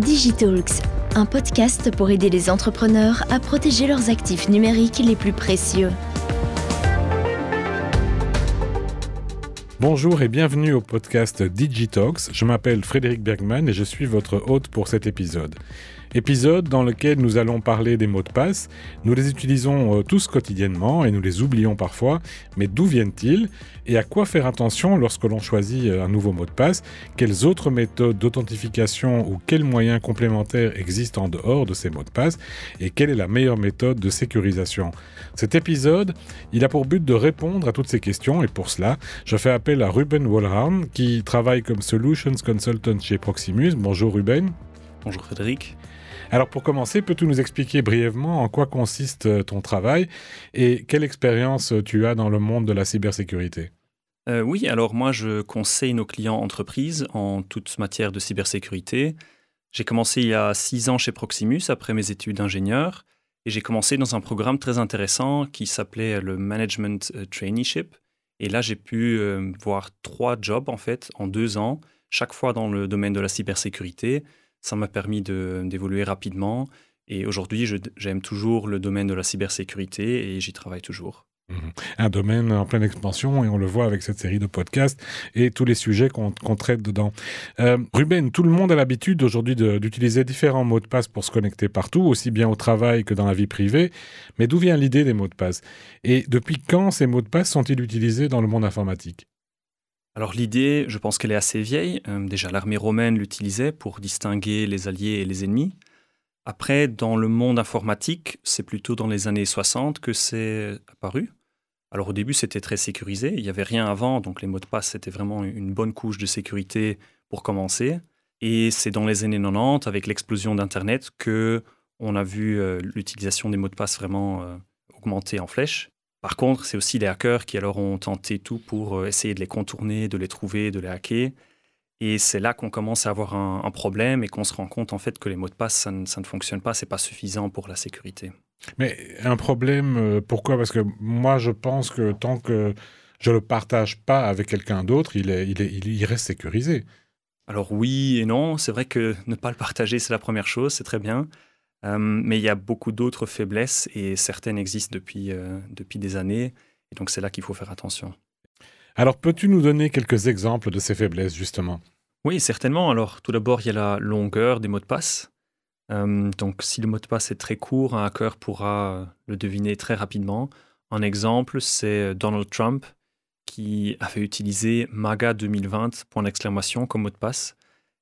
Digitalks, un podcast pour aider les entrepreneurs à protéger leurs actifs numériques les plus précieux. Bonjour et bienvenue au podcast Digitalks. Je m'appelle Frédéric Bergman et je suis votre hôte pour cet épisode. Épisode dans lequel nous allons parler des mots de passe. Nous les utilisons euh, tous quotidiennement et nous les oublions parfois, mais d'où viennent-ils et à quoi faire attention lorsque l'on choisit euh, un nouveau mot de passe? Quelles autres méthodes d'authentification ou quels moyens complémentaires existent en dehors de ces mots de passe? Et quelle est la meilleure méthode de sécurisation? Cet épisode, il a pour but de répondre à toutes ces questions et pour cela, je fais appel à Ruben Wallharn qui travaille comme Solutions Consultant chez Proximus. Bonjour Ruben. Bonjour Frédéric. Alors pour commencer, peux-tu nous expliquer brièvement en quoi consiste euh, ton travail et quelle expérience euh, tu as dans le monde de la cybersécurité? Euh, Oui, alors moi je conseille nos clients entreprises en toute matière de cybersécurité. J'ai commencé il y a six ans chez Proximus après mes études d'ingénieur et j'ai commencé dans un programme très intéressant qui s'appelait le Management Traineeship. Et là, j'ai pu voir trois jobs en fait en deux ans, chaque fois dans le domaine de la cybersécurité. Ça m'a permis d'évoluer rapidement. Et aujourd'hui, j'aime toujours le domaine de la cybersécurité et j'y travaille toujours. Mhm. Un domaine en pleine expansion et on le voit avec cette série de podcasts et tous les sujets qu'on traite dedans. Euh, Ruben, tout le monde a l'habitude aujourd'hui d'utiliser différents mots de passe pour se connecter partout, aussi bien au travail que dans la vie privée. Mais d'où vient l'idée des mots de passe? Et depuis quand ces mots de passe sont-ils utilisés dans le monde informatique? Alors l'idée, je pense qu'elle est assez vieille. Euh, déjà, l'armée romaine l'utilisait pour distinguer les alliés et les ennemis. Après, dans le monde informatique, c'est plutôt dans les années 60 que c'est apparu. Alors au début, c'était très sécurisé. Il n'y avait rien avant, donc les mots de passe, c'était vraiment une bonne couche de sécurité pour commencer. Et c'est dans les années 90, avec l'explosion d'Internet, que on a vu euh, l'utilisation des mots de passe vraiment euh, augmenter en flèche. Par contre, c'est aussi les hackers qui alors ont tenté tout pour euh, essayer de les contourner, de les trouver, de les hacker. Et c'est là qu'on commence à avoir un, problème et qu'on se rend compte en fait que les mots de passe, ça ne, fonctionne pas, c'est pas suffisant pour la sécurité. Mais un problème, euh, pourquoi? Parce que moi, je pense que tant que je le partage pas avec quelqu'un d'autre, il, est, il, est, il reste sécurisé. Alors oui et non, c'est vrai que ne pas le partager, c'est la première chose, c'est très bien. Euh, mais il y a beaucoup d'autres faiblesses et certaines existent depuis, euh, depuis des années. Et donc c'est là qu'il faut faire attention. Alors peux-tu nous donner quelques exemples de ces faiblesses justement? Oui, certainement. Alors tout d'abord, il y a la longueur des mots de passe. Euh, donc si le mot de passe est très court, un hacker pourra le deviner très rapidement. Un exemple, c'est Donald Trump qui avait utilisé MAGA 2020, point d'exclamation, comme mot de passe.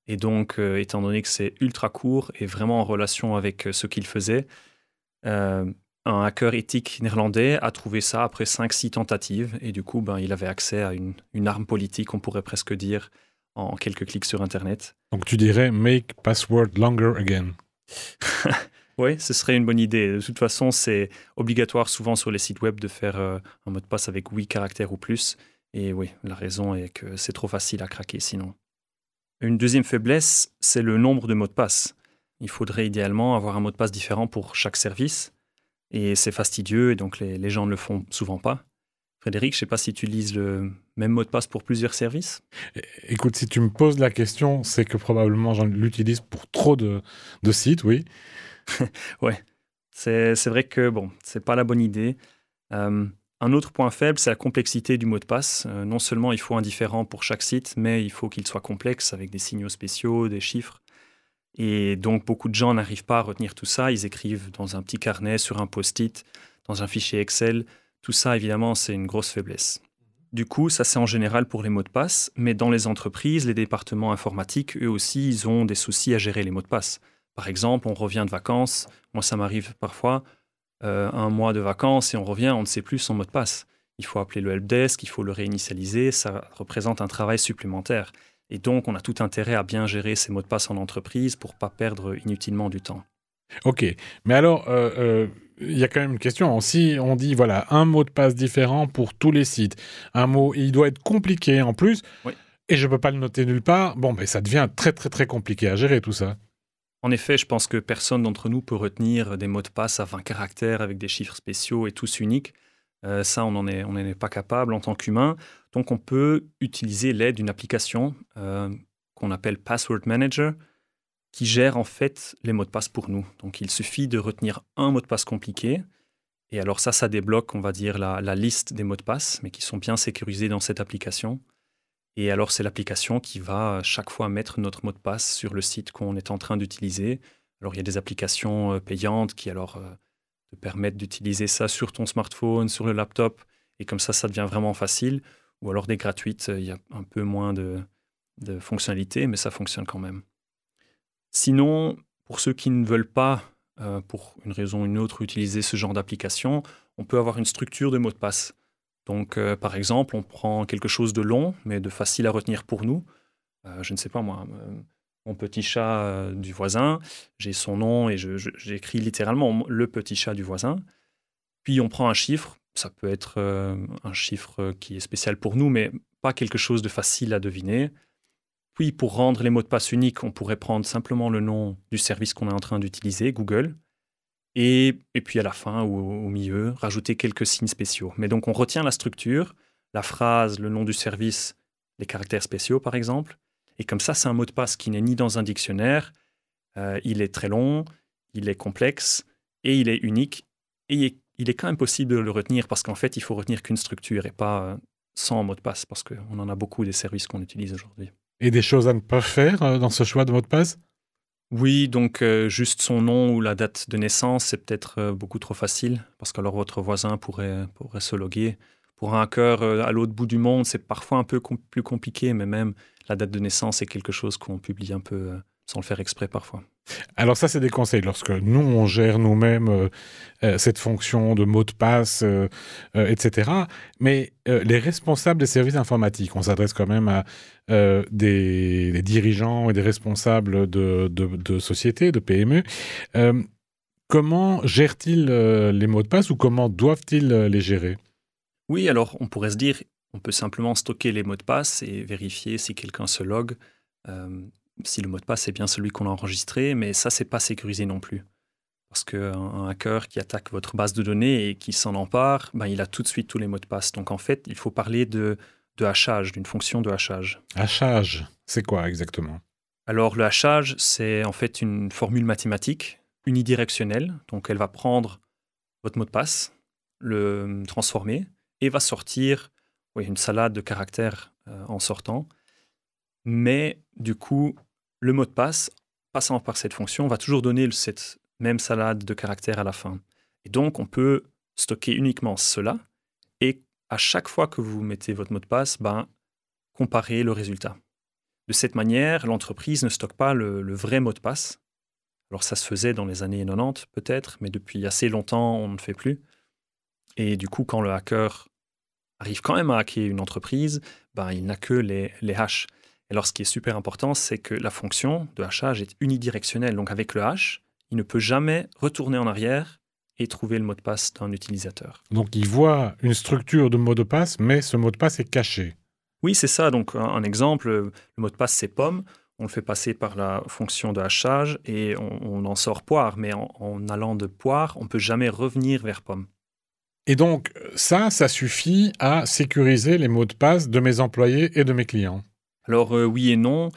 Et donc, euh, étant donné que c'est ultra court et vraiment en relation avec euh, ce qu'il faisait, euh, un hacker éthique néerlandais a trouvé ça après 5-6 tentatives. Et du coup, ben, il avait accès à une, une, arme politique, on pourrait presque dire, en quelques clics sur Internet. Donc tu dirais make password longer again. oui, ce serait une bonne idée. De toute façon, c'est obligatoire souvent sur les sites web de faire un mot de passe avec 8 caractères ou plus. Et oui, la raison est que c'est trop facile à craquer sinon. Une deuxième faiblesse, c'est le nombre de mots de passe. Il faudrait idéalement avoir un mot de passe différent pour chaque service. Et c'est fastidieux, et donc les, gens ne le font souvent pas. Frédéric, je ne sais pas si tu utilises le même mot de passe pour plusieurs services. Écoute, si tu me poses la question, c'est que probablement j'en l'utilise pour trop de, sites, oui. ouais, c'est vrai que bon, c'est pas la bonne idée. Euh, un autre point faible, c'est la complexité du mot de passe. Euh, non seulement il faut un différent pour chaque site, mais il faut qu'il soit complexe avec des signaux spéciaux, des chiffres. Et donc beaucoup de gens n'arrivent pas à retenir tout ça. Ils écrivent dans un petit carnet, sur un post-it, dans un fichier Excel. Tout ça, évidemment, c'est une grosse faiblesse. Du coup, ça c'est en général pour les mots de passe, mais dans les entreprises, les départements informatiques, eux aussi, ils ont des soucis à gérer les mots de passe. Par exemple, on revient de vacances, moi ça m'arrive parfois, euh, un mois de vacances et on revient, on ne sait plus son mot de passe. Il faut appeler le helpdesk, il faut le réinitialiser, ça représente un travail supplémentaire. Et donc, on a tout intérêt à bien gérer ces mots de passe en entreprise pour pas perdre inutilement du temps. Ok, mais alors, euh, euh, il y a quand même une question. Si on dit, voilà, un mot de passe différent pour tous les sites, un mot, il doit être compliqué en plus, et je ne peux pas le noter nulle part, bon, ben, ça devient très, très, très compliqué à gérer tout ça. En effet, je pense que personne d'entre nous peut retenir des mots de passe à 20 caractères avec des chiffres spéciaux et tous uniques. Euh, ça, on n'en est, pas capable en tant qu'humain. Donc, on peut utiliser l'aide d'une application euh, qu'on appelle Password Manager, qui gère en fait les mots de passe pour nous. Donc il suffit de retenir un mot de passe compliqué. Et alors ça, ça débloque, on va dire, la liste des mots de passe, mais qui sont bien sécurisés dans cette application. Et alors c'est l'application qui va chaque fois mettre notre mot de passe sur le site qu'on est en train d'utiliser. Alors il y a des applications euh, payantes qui alors euh, te permettent d'utiliser ça sur ton smartphone, sur le laptop, et comme ça, ça devient vraiment facile. Ou alors des gratuites, euh, il y a un peu moins de, fonctionnalités, mais ça fonctionne quand même. Sinon, pour ceux qui ne veulent pas, euh, pour une raison ou une autre, utiliser ce genre d'application, on peut avoir une structure de mot de passe. Donc, euh, par exemple, on prend quelque chose de long, mais de facile à retenir pour nous. Euh, je ne sais pas moi, mon petit chat du voisin, j'ai son nom et j'écris littéralement le petit chat du voisin. Puis on prend un chiffre, ça peut être un chiffre qui est spécial pour nous, mais pas quelque chose de facile à deviner. Puis, pour rendre les mots de passe uniques, on pourrait prendre simplement le nom du service qu'on est en train d'utiliser, Google, et, puis à la fin ou au, milieu, rajouter quelques signes spéciaux. Mais donc, on retient la structure, la phrase, le nom du service, les caractères spéciaux, par exemple. Et comme ça, c'est un mot de passe qui n'est ni dans un dictionnaire, euh, il est très long, il est complexe, et il est unique, et il est, quand même possible de le retenir, parce qu'en fait, il faut retenir qu'une structure et pas 100 euh, mots de passe, parce qu'on en a beaucoup des services qu'on utilise aujourd'hui. Et des choses à ne pas faire euh, dans ce choix de mot de passe? Oui, donc euh, juste son nom ou la date de naissance, c'est peut-être euh, beaucoup trop facile, parce qu'alors votre voisin pourrait, pourrait se loguer. Pour un hacker à l'autre bout du monde, c'est parfois un peu plus compliqué, mais même la date de naissance est quelque chose qu'on publie un peu sans le faire exprès parfois. Alors ça, c'est des conseils. Lorsque nous, on gère nous-mêmes euh, euh, cette fonction de mot de passe, euh, etc. Mais les responsables des services informatiques, on s'adresse quand même à des, dirigeants et des responsables de, de sociétés, de PME. comment gèrent-ils les mots de passe ou comment doivent-ils les gérer? Oui, alors on pourrait se dire, on peut simplement stocker les mots de passe et vérifier si quelqu'un se logue si le mot de passe est bien celui qu'on a enregistré, mais ça, c'est pas sécurisé non plus. Parce qu'un hacker qui attaque votre base de données et qui s'en empare, ben, il a tout de suite tous les mots de passe. Donc en fait, il faut parler de, de hachage, d'une fonction de hachage. Hachage, c'est quoi exactement? Alors le hachage, c'est en fait une formule mathématique unidirectionnelle. Donc elle va prendre votre mot de passe, le transformer et va sortir une salade de caractères euh, en sortant. Mais du coup, le mot de passe, passant par cette fonction, va toujours donner cette même salade de caractères à la fin. Et donc, on peut stocker uniquement cela et à chaque fois que vous mettez votre mot de passe, ben, comparer le résultat. De cette manière, l'entreprise ne stocke pas le, vrai mot de passe. Alors ça se faisait dans les années 90 peut-être, mais depuis assez longtemps, on ne fait plus. Et du coup, quand le hacker arrive quand même à hacker une entreprise, ben, il n'a que les, les hashes. Alors, ce qui est super important, c'est que la fonction de hachage est unidirectionnelle. Donc, avec le hash, il ne peut jamais retourner en arrière et trouver le mot de passe d'un utilisateur. Donc, il voit une structure de mot de passe, mais ce mot de passe est caché. Oui, c'est ça. Donc, un, exemple, le mot de passe, c'est pomme. On le fait passer par la fonction de hachage et on, en sort poire. Mais en, en allant de poire, on ne peut jamais revenir vers pomme. Et donc, ça, ça suffit à sécuriser les mots de passe de mes employés et de mes clients. Alors euh, oui et non.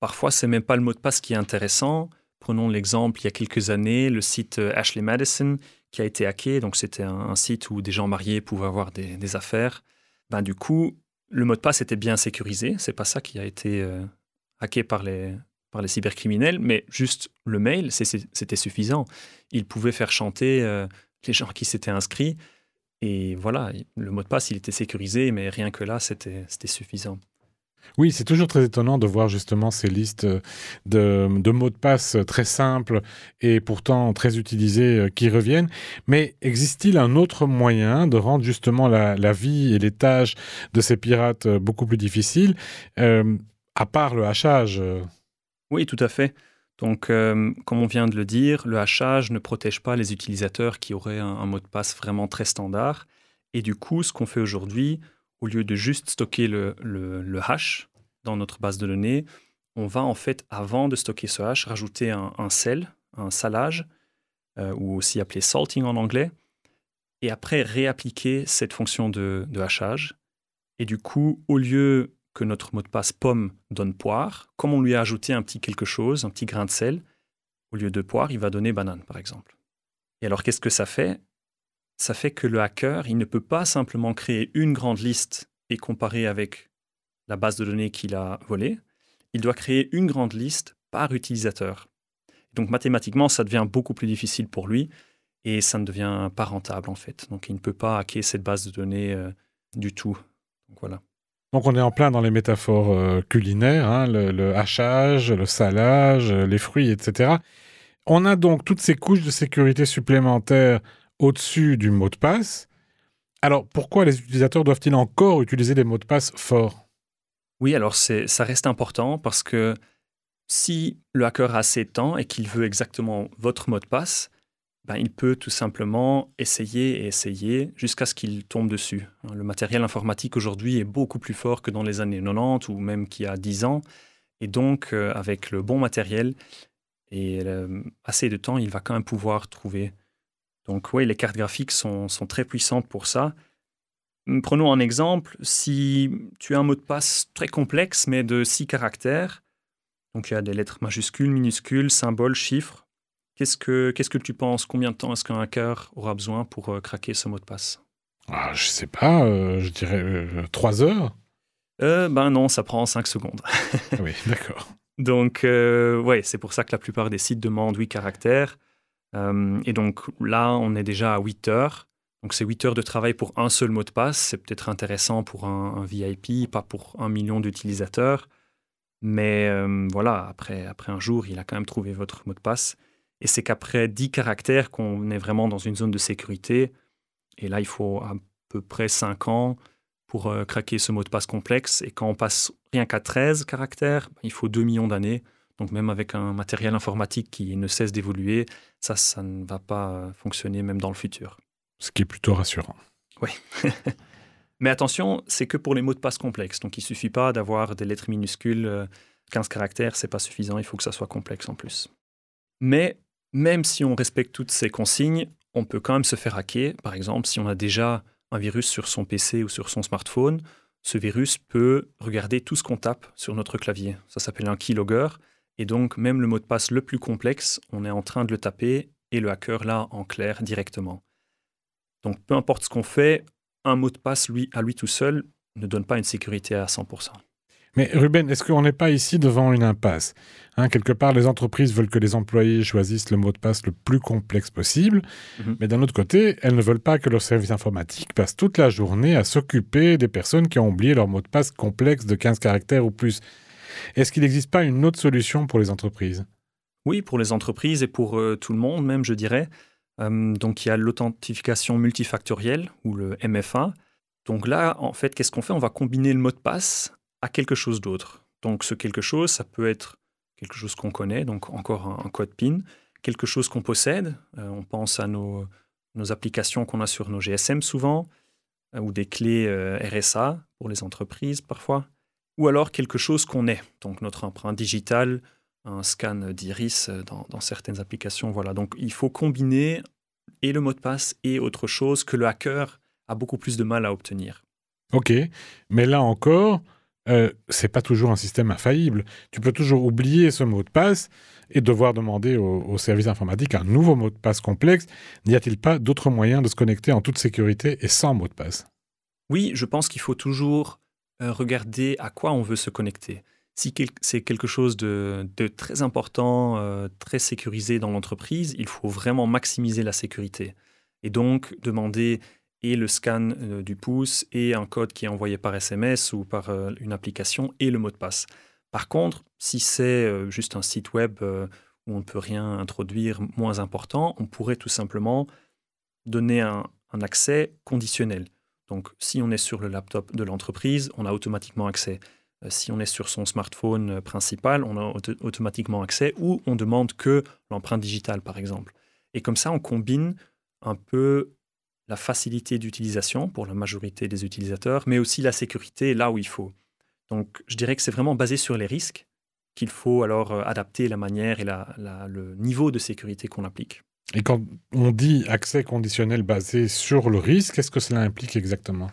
Parfois, c'est même pas le mot de passe qui est intéressant. Prenons l'exemple, il y a quelques années, le site euh, Ashley Madison qui a été hacké. Donc, c'était un, site où des gens mariés pouvaient avoir des, affaires. Ben, du coup, le mot de passe était bien sécurisé. C'est pas ça qui a été euh, hacké par les, par les cybercriminels, mais juste le mail, c'était suffisant. Il pouvait faire chanter les gens qui s'étaient inscrits. Et voilà, le mot de passe, il était sécurisé, mais rien que là, c'était suffisant. Oui, c'est toujours très étonnant de voir justement ces listes de, mots de passe très simples et pourtant très utilisés euh, qui reviennent. Mais existe-t-il un autre moyen de rendre justement la, vie et les tâches de ces pirates euh, beaucoup plus difficiles, euh, à part le hachage Oui, tout à fait. Donc, comme on vient de le dire, le hachage ne protège pas les utilisateurs qui auraient un mot de passe vraiment très standard. Et du coup, ce qu'on fait aujourd'hui, au lieu de juste stocker le, le, hash dans notre base de données, on va en fait, avant de stocker ce hash, rajouter un, sel, un salage, euh, ou aussi appelé salting en anglais, et après réappliquer cette fonction de, de hachage. Et du coup, au lieu que notre mot de passe pomme donne poire, comme on lui a ajouté un petit quelque chose, un petit grain de sel, au lieu de poire, il va donner banane, par exemple. Et alors, qu'est-ce que ça fait? Ça fait que le hacker, il ne peut pas simplement créer une grande liste et comparer avec la base de données qu'il a volée. Il doit créer une grande liste par utilisateur. Donc, mathématiquement, ça devient beaucoup plus difficile pour lui et ça ne devient pas rentable, en fait. Donc, il ne peut pas hacker cette base de données euh, du tout. Donc, voilà. Donc on est en plein dans les métaphores euh, culinaires, hein, le, hachage, le salage, euh, les fruits, etc. On a donc toutes ces couches de sécurité supplémentaires au-dessus du mot de passe. Alors pourquoi les utilisateurs doivent-ils encore utiliser des mots de passe forts? Oui, alors ça reste important parce que si le hacker a assez de temps et qu'il veut exactement votre mot de passe, ben, il peut tout simplement essayer et essayer jusqu'à ce qu'il tombe dessus. Hein, le matériel informatique aujourd'hui est beaucoup plus fort que dans les années 90 ou même qu'il y a 10 ans. Et donc, euh, avec le bon matériel et euh, assez de temps, il va quand même pouvoir trouver. Donc, oui, les cartes graphiques sont, sont très puissantes pour ça. Hum, prenons un exemple. Si tu as un mot de passe très complexe, mais de 6 caractères, donc il y a des lettres majuscules, minuscules, symboles, chiffres, Qu'est-ce que, qu'est-ce que tu penses? Combien de temps est-ce qu'un hacker aura besoin pour euh, craquer ce mot de passe? Ah, Je sais pas, euh, je dirais euh, trois heures? Ben non, ça prend cinq secondes. oui, d'accord. Donc, ouais, c'est pour ça que la plupart des sites demandent 8 caractères. Et donc là, on est déjà à 8 heures. Donc c'est 8 heures de travail pour un seul mot de passe. C'est peut-être intéressant pour un, VIP, pas pour un million d'utilisateurs. Mais voilà, après, après un jour, il a quand même trouvé votre mot de passe. Et c'est qu'après 10 caractères qu'on est vraiment dans une zone de sécurité. Et là, il faut à peu près 5 ans pour euh, craquer ce mot de passe complexe. Et quand on passe rien qu'à 13 caractères, il faut 2 millions d'années. Donc même avec un matériel informatique qui ne cesse d'évoluer, ça, ça ne va pas fonctionner même dans le futur. Ce qui est plutôt rassurant. Oui. Mais attention, c'est que pour les mots de passe complexes. Donc il ne suffit pas d'avoir des lettres minuscules, 15 euh, caractères, c'est pas suffisant, il faut que ça soit complexe en plus. Mais même si on respecte toutes ces consignes, on peut quand même se faire hacker. Par exemple, si on a déjà un virus sur son PC ou sur son smartphone, ce virus peut regarder tout ce qu'on tape sur notre clavier. Ça s'appelle un keylogger. Et donc, même le mot de passe le plus complexe, on est en train de le taper et le hacker l'a en clair directement. Donc, peu importe ce qu'on fait, un mot de passe, lui, à lui tout seul, ne donne pas une sécurité à 100%. Mais Ruben, est-ce qu'on n'est pas ici devant une impasse? Hein, Quelque part, les entreprises veulent que les employés choisissent le mot de passe le plus complexe possible, mhm. mais d'un autre côté, elles ne veulent pas que leur service informatique passe toute la journée à s'occuper des personnes qui ont oublié leur mot de passe complexe de 15 caractères ou plus. Est-ce qu'il n'existe pas une autre solution pour les entreprises? Oui, pour les entreprises et pour euh, tout le monde même, je dirais. Euh, donc il y a l'authentification multifactorielle ou le MFA. Donc là, en fait, qu'est-ce qu'on fait? On va combiner le mot de passe à quelque chose d'autre. Donc ce quelque chose, ça peut être quelque chose qu'on connaît, donc encore un, code PIN, quelque chose qu'on possède, euh, on pense à nos, applications qu'on a sur nos GSM souvent, ou des clés RSA pour les entreprises parfois, ou alors quelque chose qu'on est, donc notre empreinte digitale, un scan d'iris dans, dans, certaines applications. Voilà, donc il faut combiner et le mot de passe et autre chose que le hacker a beaucoup plus de mal à obtenir. Ok, mais là encore, euh, c'est pas toujours un système infaillible. Tu peux toujours oublier ce mot de passe et devoir demander au, service informatique un nouveau mot de passe complexe. N'y a-t-il pas d'autres moyens de se connecter en toute sécurité et sans mot de passe? Oui, je pense qu'il faut toujours regarder à quoi on veut se connecter. Si c'est quelque chose de, très important, euh, très sécurisé dans l'entreprise, il faut vraiment maximiser la sécurité. Et donc demander et le scan euh, du pouce et un code qui est envoyé par SMS ou par euh, une application et le mot de passe. Par contre, si c'est euh, juste un site web où on ne peut rien introduire moins important, on pourrait tout simplement donner un, accès conditionnel. Donc, si on est sur le laptop de l'entreprise, on a automatiquement accès. Si on est sur son smartphone principal, on a automatiquement accès ou on demande que l'empreinte digitale, par exemple. Et comme ça, on combine un peu la facilité d'utilisation pour la majorité des utilisateurs, mais aussi la sécurité là où il faut. Donc je dirais que c'est vraiment basé sur les risques qu'il faut alors euh, adapter la manière et le niveau de sécurité qu'on applique. Et quand on dit accès conditionnel basé sur le risque, qu'est-ce que cela implique exactement?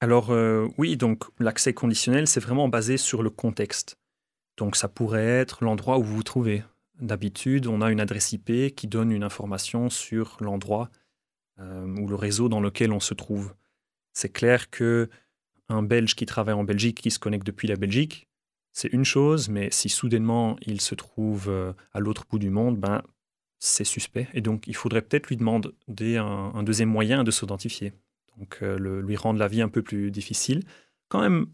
Alors euh, oui, donc l'accès conditionnel, c'est vraiment basé sur le contexte. Donc ça pourrait être l'endroit où vous vous trouvez. D'habitude, on a une adresse IP qui donne une information sur l'endroit euh, ou le réseau dans lequel on se trouve. C'est clair que un Belge qui travaille en Belgique, qui se connecte depuis la Belgique, c'est une chose, mais si soudainement il se trouve euh, à l'autre bout du monde, ben, c'est suspect. Et donc il faudrait peut-être lui demander un, deuxième moyen de s'identifier. Donc euh, lui rendre la vie un peu plus difficile. Quand même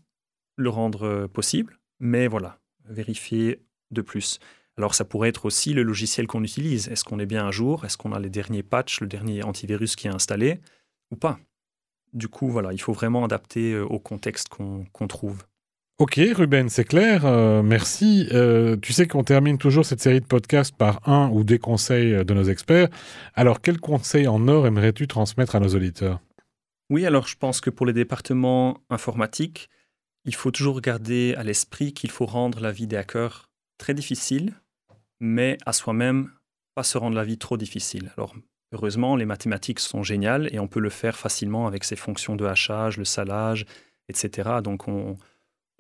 le rendre euh, possible, mais voilà, vérifier de plus. Alors ça pourrait être aussi le logiciel qu'on utilise. Est-ce qu'on est bien à jour? Est-ce qu'on a les derniers patchs, le dernier antivirus qui est installé? Ou pas? Du coup, voilà, il faut vraiment adapter au contexte qu'on trouve. Ok, Ruben, c'est clair. Euh, merci. Euh, tu sais qu'on termine toujours cette série de podcasts par un ou des conseils de nos experts. Alors, quels conseils en or aimerais-tu transmettre à nos auditeurs? Oui, alors je pense que pour les départements informatiques, il faut toujours garder à l'esprit qu'il faut rendre la vie des hackers très difficile, mais à soi-même, pas se rendre la vie trop difficile. Alors, heureusement, les mathématiques sont géniales et on peut le faire facilement avec ces fonctions de hachage, le salage, etc. Donc, on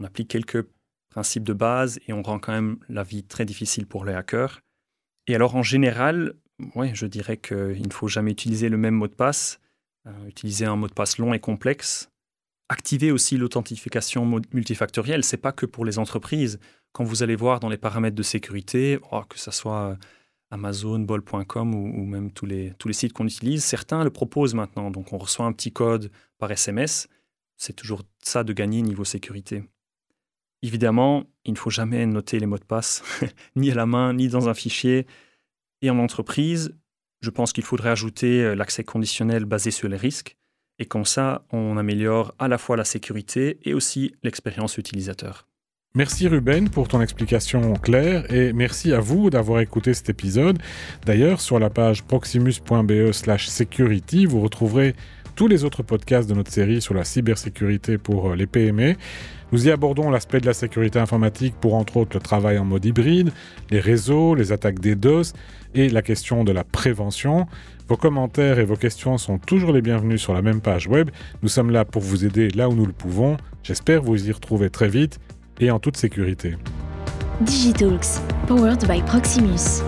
on applique quelques principes de base et on rend quand même la vie très difficile pour les hackers. Et alors en général, ouais, je dirais qu'il ne faut jamais utiliser le même mot de passe, euh, utiliser un mot de passe long et complexe. Activer aussi l'authentification multifactorielle, c'est pas que pour les entreprises. Quand vous allez voir dans les paramètres de sécurité, oh, que ce soit Amazon, bol.com ou, ou, même tous les, tous les sites qu'on utilise, certains le proposent maintenant. Donc on reçoit un petit code par SMS. C'est toujours ça de gagner niveau sécurité. Évidemment, il ne faut jamais noter les mots de passe, ni à la main, ni dans un fichier. Et en entreprise, je pense qu'il faudrait ajouter euh, l'accès conditionnel basé sur les risques. Et comme ça, on améliore à la fois la sécurité et aussi l'expérience utilisateur. Merci Ruben pour ton explication claire et merci à vous d'avoir écouté cet épisode. D'ailleurs, sur la page proximus.be/security, vous retrouverez tous les autres podcasts de notre série sur la cybersécurité pour euh, les PME. Nous y abordons l'aspect de la sécurité informatique pour entre autres le travail en mode hybride, les réseaux, les attaques des DOS et la question de la prévention. Vos commentaires et vos questions sont toujours les bienvenus sur la même page web. Nous sommes là pour vous aider là où nous le pouvons. J'espère vous y retrouver très vite et en toute sécurité. Digitalks, powered by Proximus.